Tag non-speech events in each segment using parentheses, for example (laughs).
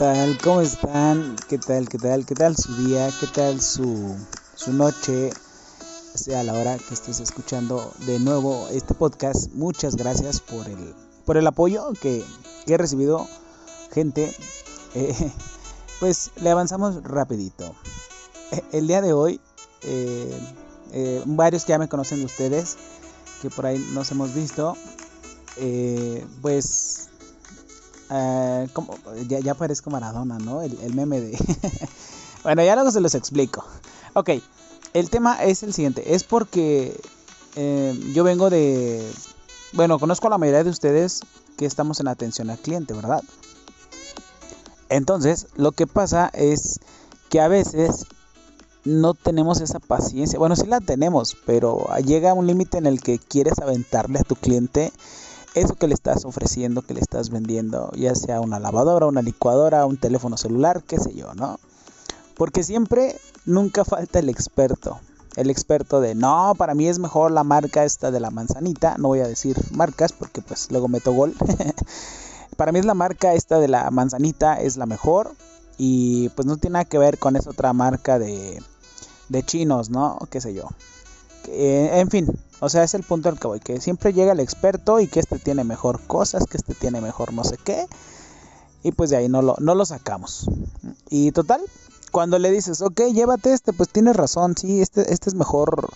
tal? ¿Cómo están? ¿Qué tal? ¿Qué tal? ¿Qué tal su día? ¿Qué tal su, su noche? Sea la hora que estés escuchando de nuevo este podcast. Muchas gracias por el, por el apoyo que, he recibido. Gente, eh, (laughs) pues le avanzamos rapidito. Eh, el día de hoy, eh, varios que ya me conocen de ustedes, que por ahí nos hemos visto, pues Uh, como, ya, ya, parezco Maradona, ¿no? El, el meme de... (laughs) bueno, ya luego se los explico. Ok, el tema es el siguiente. Es porque eh, yo vengo de... Bueno, conozco a la mayoría de ustedes que estamos en atención al cliente, ¿verdad? Entonces, lo que pasa es que a veces no tenemos esa paciencia. Bueno, sí la tenemos, pero llega un límite en el que quieres aventarle a tu cliente eso que le estás ofreciendo, que le estás vendiendo, ya sea una lavadora, una licuadora, un teléfono celular, qué sé yo, ¿no? Porque siempre, nunca falta el experto. El experto de, no, para mí es mejor la marca esta de la manzanita. No voy a decir marcas porque pues luego meto gol. (laughs) para mí es la marca esta de la manzanita, es la mejor. Y pues no tiene nada que ver con esa otra marca de, de chinos, ¿no? Qué sé yo. Eh, en fin, o sea, es el punto al que voy, que siempre llega el experto y que este tiene mejor cosas, que este tiene mejor no sé qué. Y pues de ahí no lo, no lo sacamos. Y total, cuando le dices, ok, llévate este, pues tienes razón, sí, este, este es mejor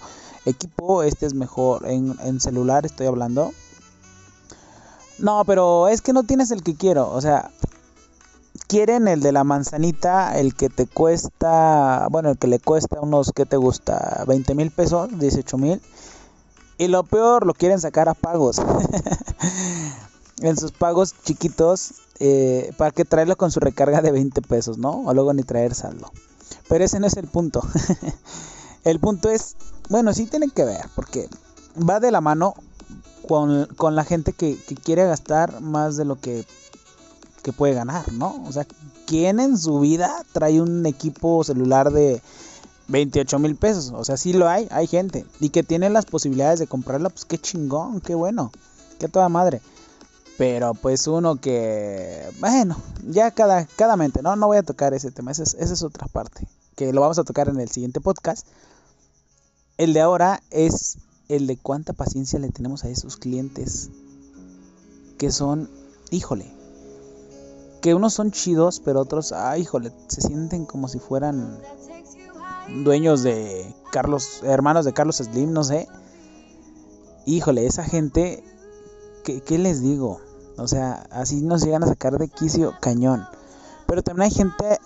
equipo, este es mejor en, en celular, estoy hablando. No, pero es que no tienes el que quiero, o sea, quieren el de la manzanita, el que te cuesta, bueno, el que le cuesta unos, ¿qué te gusta? 20 mil pesos, 18 mil. Y lo peor, lo quieren sacar a pagos. (laughs) en sus pagos chiquitos, eh, para que traerlo con su recarga de 20 pesos, ¿no? O luego ni traer saldo. Pero ese no es el punto. (laughs) el punto es, bueno, sí tienen que ver, porque va de la mano con, con la gente que, que quiere gastar más de lo que que puede ganar, ¿no? O sea, ¿quién en su vida trae un equipo celular de 28 mil pesos? O sea, sí lo hay, hay gente. Y que tiene las posibilidades de comprarlo, pues qué chingón, qué bueno, qué toda madre. Pero pues uno que, bueno, ya cada, cada mente, ¿no? No voy a tocar ese tema, esa es, esa es otra parte, que lo vamos a tocar en el siguiente podcast. El de ahora es el de cuánta paciencia le tenemos a esos clientes que son, híjole, que unos son chidos, pero otros, ay, híjole, se sienten como si fueran dueños de Carlos, hermanos de Carlos Slim, no sé. Híjole, esa gente, ¿qué, ¿qué, les digo? O sea, así nos llegan a sacar de quicio cañón. Pero también hay gente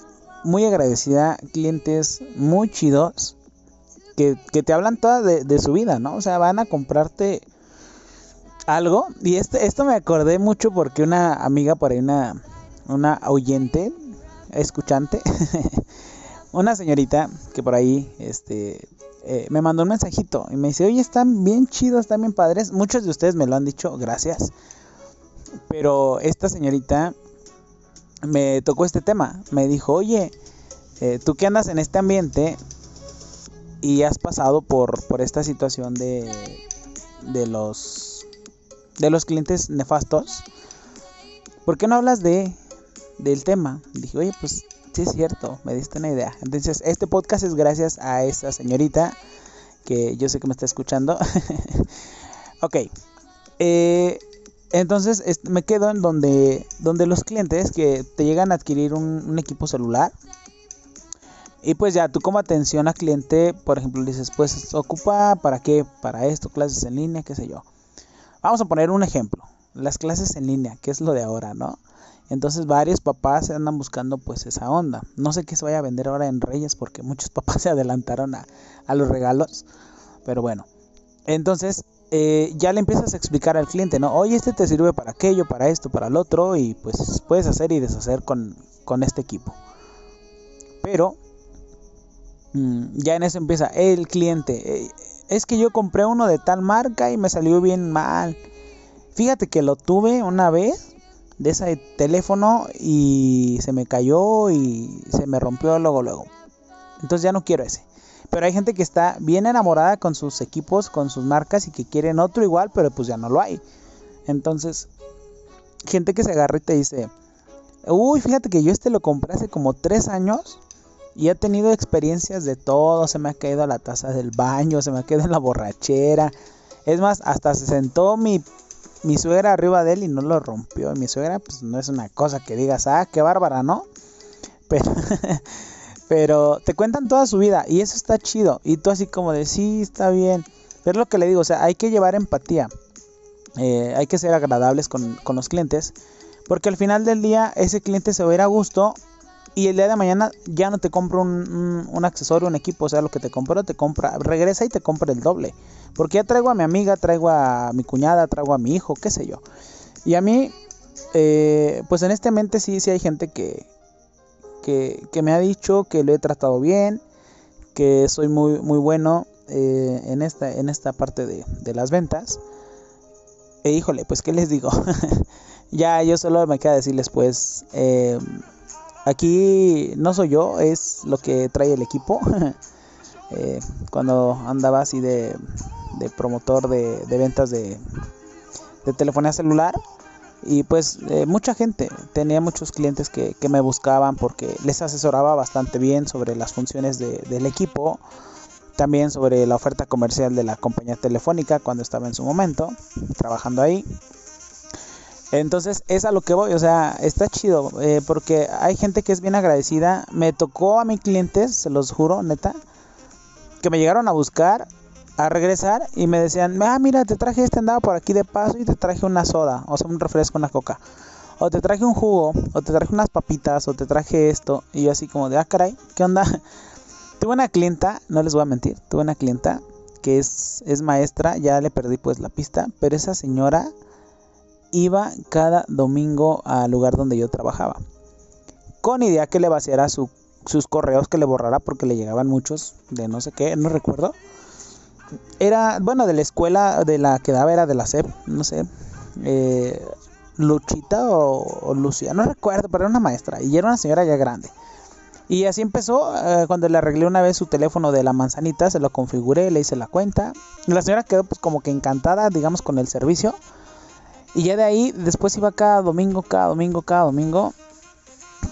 muy agradecida, clientes muy chidos, que, que te hablan toda de, de, su vida, ¿no? O sea, van a comprarte algo. Y este, esto me acordé mucho porque una amiga por ahí, una, una oyente, escuchante, (laughs) una señorita que por ahí este, eh, me mandó un mensajito y me dice, oye, están bien chidos, están bien padres. Muchos de ustedes me lo han dicho, gracias. Pero esta señorita me tocó este tema. Me dijo, oye, eh, tú que andas en este ambiente y has pasado por, por esta situación de, de los de los clientes nefastos, ¿por qué no hablas de del tema. Dije, oye, pues sí es cierto, me diste una idea. Entonces, este podcast es gracias a esta señorita que yo sé que me está escuchando. (laughs) ok. Eh, entonces me quedo en donde, donde los clientes que te llegan a adquirir un, equipo celular. Y pues ya tú como atención a cliente, por ejemplo, dices, pues ocupa para qué, para esto, clases en línea, qué sé yo. Vamos a poner un ejemplo. Las clases en línea, que es lo de ahora, ¿no? Entonces varios papás andan buscando pues esa onda. No sé qué se vaya a vender ahora en Reyes porque muchos (laughs) papás se adelantaron a, los regalos. Pero bueno, entonces eh, ya le empiezas a explicar al cliente, ¿no? Oye, este te sirve para aquello, para esto, para el otro y pues puedes hacer y deshacer con, con este equipo. Pero mmm, ya en eso empieza el cliente. Eh, es que yo compré uno de tal marca y me salió bien mal. Fíjate que lo tuve una vez de ese teléfono y se me cayó y se me rompió luego luego. Entonces ya no quiero ese. Pero hay gente que está bien enamorada con sus equipos, con sus marcas y que quieren otro igual, pero pues ya no lo hay. Entonces, gente que se agarra y te dice, Uy, fíjate que yo este lo compré hace como tres años y he tenido experiencias de todo. Se me ha caído la taza del baño, se me ha caído en la borrachera. Es más, hasta se sentó mi, mi suegra arriba de él y no lo rompió. Mi suegra, pues no es una cosa que digas, ah, qué bárbara, ¿no? Pero, (laughs) pero te cuentan toda su vida y eso está chido. Y tú así como de, sí, está bien. Pero es lo que le digo, o sea, hay que llevar empatía. Eh, hay que ser agradables con, con los clientes. Porque al final del día ese cliente se va a ir a gusto y el día de mañana ya no te compra un, un, accesorio, un equipo, o sea, lo que te compró, te compra, regresa y te compra el doble. Porque ya traigo a mi amiga, traigo a mi cuñada, traigo a mi hijo, qué sé yo. Y a mí, eh, pues en este mente sí, sí hay gente que, que, me ha dicho que lo he tratado bien, que soy muy, muy bueno eh, en, esta, en esta parte de, de las ventas. E híjole, pues qué les digo. (laughs) ya yo solo me queda decirles pues... Eh, Aquí no soy yo, es lo que trae el equipo. (laughs) Eh, cuando andaba así de, promotor de, ventas de, telefonía celular. Y pues eh, mucha gente, tenía muchos clientes que, me buscaban porque les asesoraba bastante bien sobre las funciones del equipo, también sobre la oferta comercial de la compañía telefónica cuando estaba en su momento trabajando ahí. Entonces es a lo que voy, o sea, está chido, eh, porque hay gente que es bien agradecida. Me tocó a mis clientes, se los juro, neta, que me llegaron a buscar, a regresar y me decían, ah, mira, te traje este andaba por aquí de paso y te traje una soda, o sea, un refresco, una coca. O te traje un jugo, o te traje unas papitas, o te traje esto. Y yo así como de, ah, caray, ¿qué onda? (laughs) tuve una clienta, no les voy a mentir, tuve una clienta que es, es maestra, ya le perdí pues la pista, pero esa señora iba cada domingo al lugar donde yo trabajaba. Con idea que le vaciara sus correos, que le borrara porque le llegaban muchos de no sé qué, no recuerdo. Era, bueno, de la escuela de la que daba, era de la SEP, no sé. Eh, Luchita o, Lucía, no recuerdo, pero era una maestra y era una señora ya grande. Y así empezó, eh, cuando le arreglé una vez su teléfono de la manzanita, se lo configuré, le hice la cuenta. La señora quedó pues como que encantada, digamos, con el servicio. Y ya de ahí, después iba cada domingo, cada domingo, cada domingo.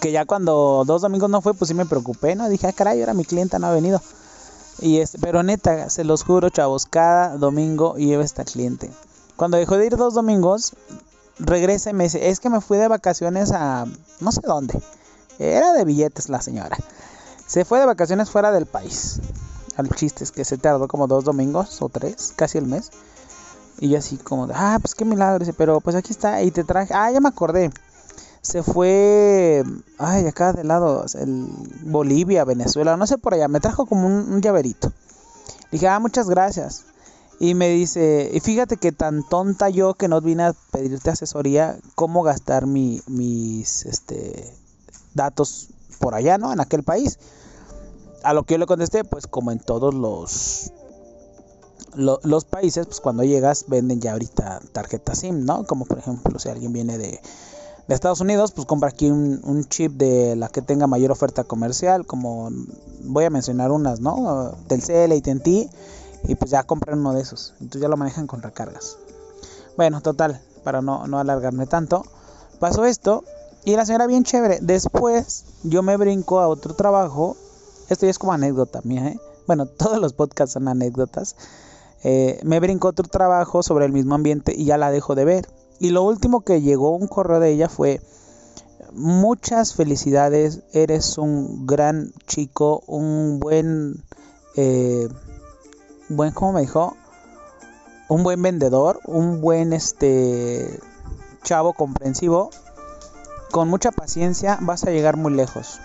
Que ya cuando dos domingos no fue, pues sí me preocupé, ¿no? Dije, ah, caray, ahora mi clienta no ha venido. Y este, pero neta, se los juro, chavos, cada domingo lleva esta cliente. Cuando dejó de ir dos domingos, regresa y me dice, es que me fui de vacaciones a no sé dónde. Era de billetes la señora. Se fue de vacaciones fuera del país. Al chiste es que se tardó como dos domingos o tres, casi el mes. Y yo así como de, ah, pues qué milagro. pero pues aquí está. Y te traje, ah, ya me acordé. Se fue, ay, acá de lado, el Bolivia, Venezuela, no sé por allá. Me trajo como un, llaverito. Dije, ah, muchas gracias. Y me dice, y fíjate que tan tonta yo que no vine a pedirte asesoría, cómo gastar mi, mis este, datos por allá, ¿no? En aquel país. A lo que yo le contesté, pues como en todos los los países, pues cuando llegas venden ya ahorita tarjeta SIM, ¿no? Como por ejemplo, si alguien viene de, Estados Unidos, pues compra aquí un, chip de la que tenga mayor oferta comercial, como voy a mencionar unas, ¿no? Telcel, AT&T, y pues ya compran uno de esos. Entonces ya lo manejan con recargas. Bueno, total, para no, no alargarme tanto, pasó esto y la señora bien chévere. Después yo me brinco a otro trabajo. Esto ya es como anécdota mía, ¿eh? Bueno, (laughs) todos los podcasts son anécdotas. Eh, me brincó otro trabajo sobre el mismo ambiente y ya la dejo de ver. Y lo último que llegó un correo de ella fue, muchas felicidades, eres un gran chico, un buen, eh, buen, ¿cómo me dijo? Un buen vendedor, un buen, este, chavo comprensivo. Con mucha paciencia vas a llegar muy lejos.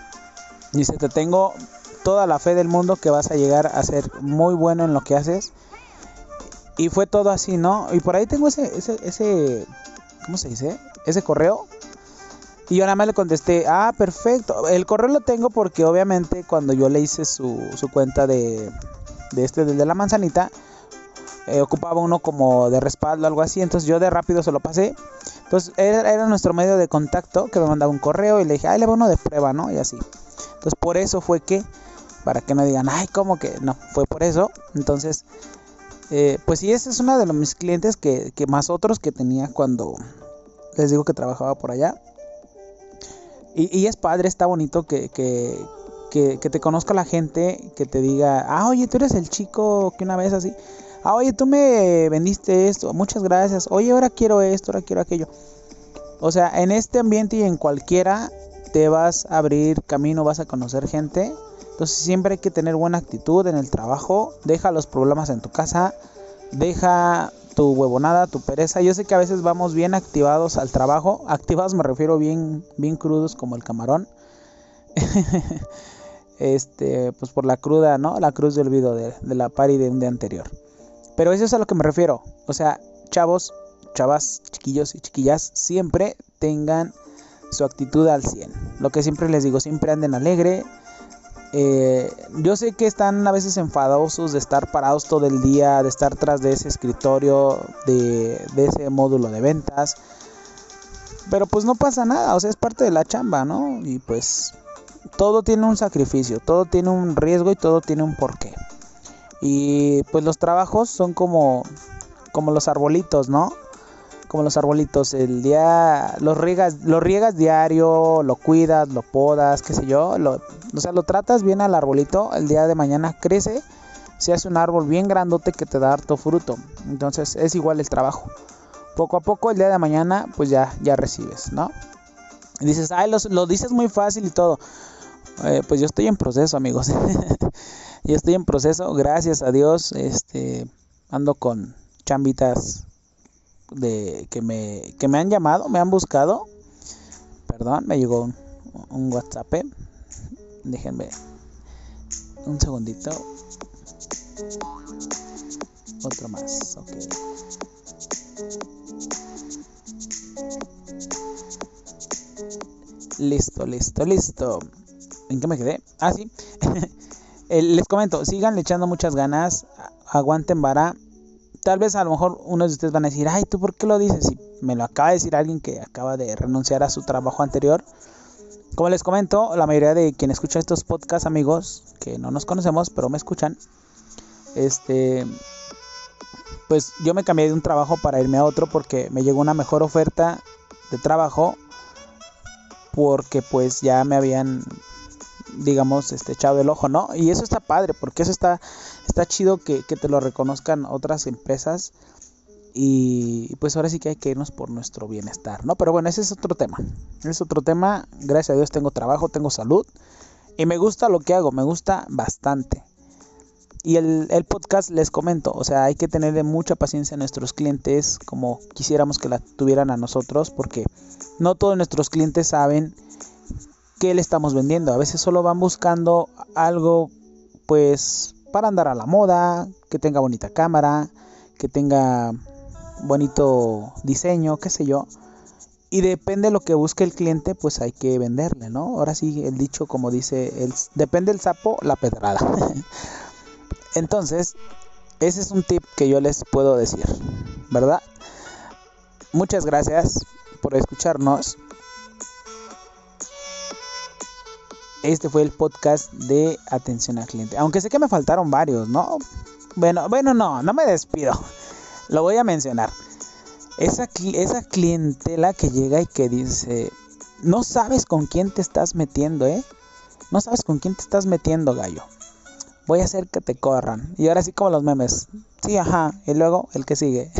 Dice, te tengo toda la fe del mundo que vas a llegar a ser muy bueno en lo que haces y fue todo así, ¿no? Y por ahí tengo ese, ese, ese, ¿cómo se dice? Ese correo. Y yo nada más le contesté, ah, perfecto. El correo lo tengo porque obviamente cuando yo le hice su, su cuenta de, de este, de la manzanita, eh, ocupaba uno como de respaldo, algo así. Entonces yo de rápido se lo pasé. Entonces era, era, nuestro medio de contacto que me mandaba un correo y le dije, ay, le va uno de prueba, ¿no? Y así. Entonces por eso fue que, para que no digan, ay, ¿cómo que? No, fue por eso. Entonces eh, pues sí, ese es uno de los, mis clientes que, más otros que tenía cuando les digo que trabajaba por allá. Y, es padre, está bonito que, que, que, te conozca la gente, que te diga, ah, oye, tú eres el chico que una vez así, ah, oye, tú me vendiste esto, muchas gracias, oye, ahora quiero esto, ahora quiero aquello. O sea, en este ambiente y en cualquiera te vas a abrir camino, vas a conocer gente. Entonces siempre hay que tener buena actitud en el trabajo, deja los problemas en tu casa, deja tu huevonada, tu pereza. Yo sé que a veces vamos bien activados al trabajo. (laughs) Activados me refiero bien, bien crudos como el camarón. (laughs) este, pues por la cruda, ¿no? La cruz de olvido de, la pari de un día anterior. Pero eso es a lo que me refiero. O sea, chavos, chavas, chiquillos y chiquillas, siempre tengan su actitud al 100. Lo que siempre les digo, siempre anden alegre, eh, yo sé que están a veces enfadosos de estar parados todo el día, de estar tras de ese escritorio, de, ese módulo de ventas. Pero pues no pasa nada, o sea, es parte de la chamba, ¿no? Y pues todo tiene un sacrificio, todo tiene un riesgo y todo tiene un porqué. Y pues los trabajos son como, como los arbolitos, ¿no? Como los arbolitos, el día los riegas, lo riegas diario, lo cuidas, lo podas, qué sé yo, o sea, lo tratas bien al arbolito, el día de mañana crece, se hace un árbol bien grandote que te da harto fruto. Entonces, es igual el trabajo. Poco a poco el día de mañana pues ya ya recibes, ¿no? Y dices, "Ay, lo, dices muy fácil y todo." Eh, pues yo estoy en proceso, amigos. (laughs) yo estoy en proceso, gracias a Dios, este ando con chambitas de que me, que me han llamado, me han buscado. Perdón, me llegó un, WhatsApp. Déjenme un segundito. Otro más, ok. Listo, listo, listo. ¿En qué me quedé? Ah, sí. (laughs) Les comento, sigan echando muchas ganas. Aguanten vara tal vez a lo mejor unos de ustedes van a decir, ay, ¿tú por qué lo dices? Si me lo acaba de decir alguien que acaba de renunciar a su trabajo anterior. Como les comento, la mayoría de quienes escuchan estos podcasts, amigos, que no nos conocemos, pero me escuchan, este, pues yo me cambié de un trabajo para irme a otro porque me llegó una mejor oferta de trabajo porque pues ya me habían digamos, este, echado el ojo, ¿no? Y eso está padre, porque eso está, está chido que, te lo reconozcan otras empresas. Y pues ahora sí que hay que irnos por nuestro bienestar, ¿no? Pero bueno, ese es otro tema. Es otro tema. Gracias a Dios tengo trabajo, tengo salud. Y me gusta lo que hago, me gusta bastante. Y el, el, podcast les comento, o sea, hay que tener mucha paciencia a nuestros clientes como quisiéramos que la tuvieran a nosotros, porque no todos nuestros clientes saben qué le estamos vendiendo. A veces solo van buscando algo pues para andar a la moda, que tenga bonita cámara, que tenga bonito diseño, qué sé yo. Y depende de lo que busque el cliente, pues hay que venderle, ¿no? Ahora sí, el dicho como dice, el, depende el sapo, la pedrada. (laughs) Entonces, ese es un tip que yo les puedo decir, ¿verdad? Muchas gracias por escucharnos. Este fue el podcast de atención al cliente. Aunque sé que me faltaron varios, ¿no? Bueno, bueno, no, no me despido. (laughs) Lo voy a mencionar. Esa, clientela que llega y que dice, no sabes con quién te estás metiendo, ¿eh? No sabes con quién te estás metiendo, gallo. Voy a hacer que te corran. Y ahora sí como los memes. Sí, ajá. Y luego el que sigue.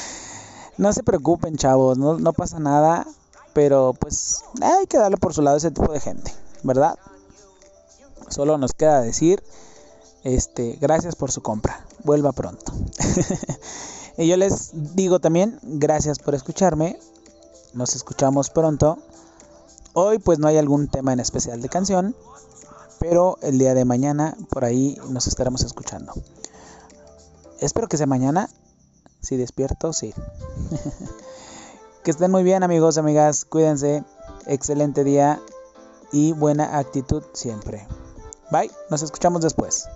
(laughs) no se preocupen, chavos. No, no pasa nada. Pero pues hay que darle por su lado a ese tipo de gente. ¿Verdad? Solo nos queda decir, este, gracias por su compra. Vuelva pronto. (laughs) y yo les digo también, gracias por escucharme. Nos escuchamos pronto. Hoy pues no hay algún tema en especial de canción, pero el día de mañana por ahí nos estaremos escuchando. Espero que sea mañana. Si despierto, sí. (laughs) que estén muy bien amigos, amigas. Cuídense. Excelente día y buena actitud siempre. Bye, nos escuchamos después.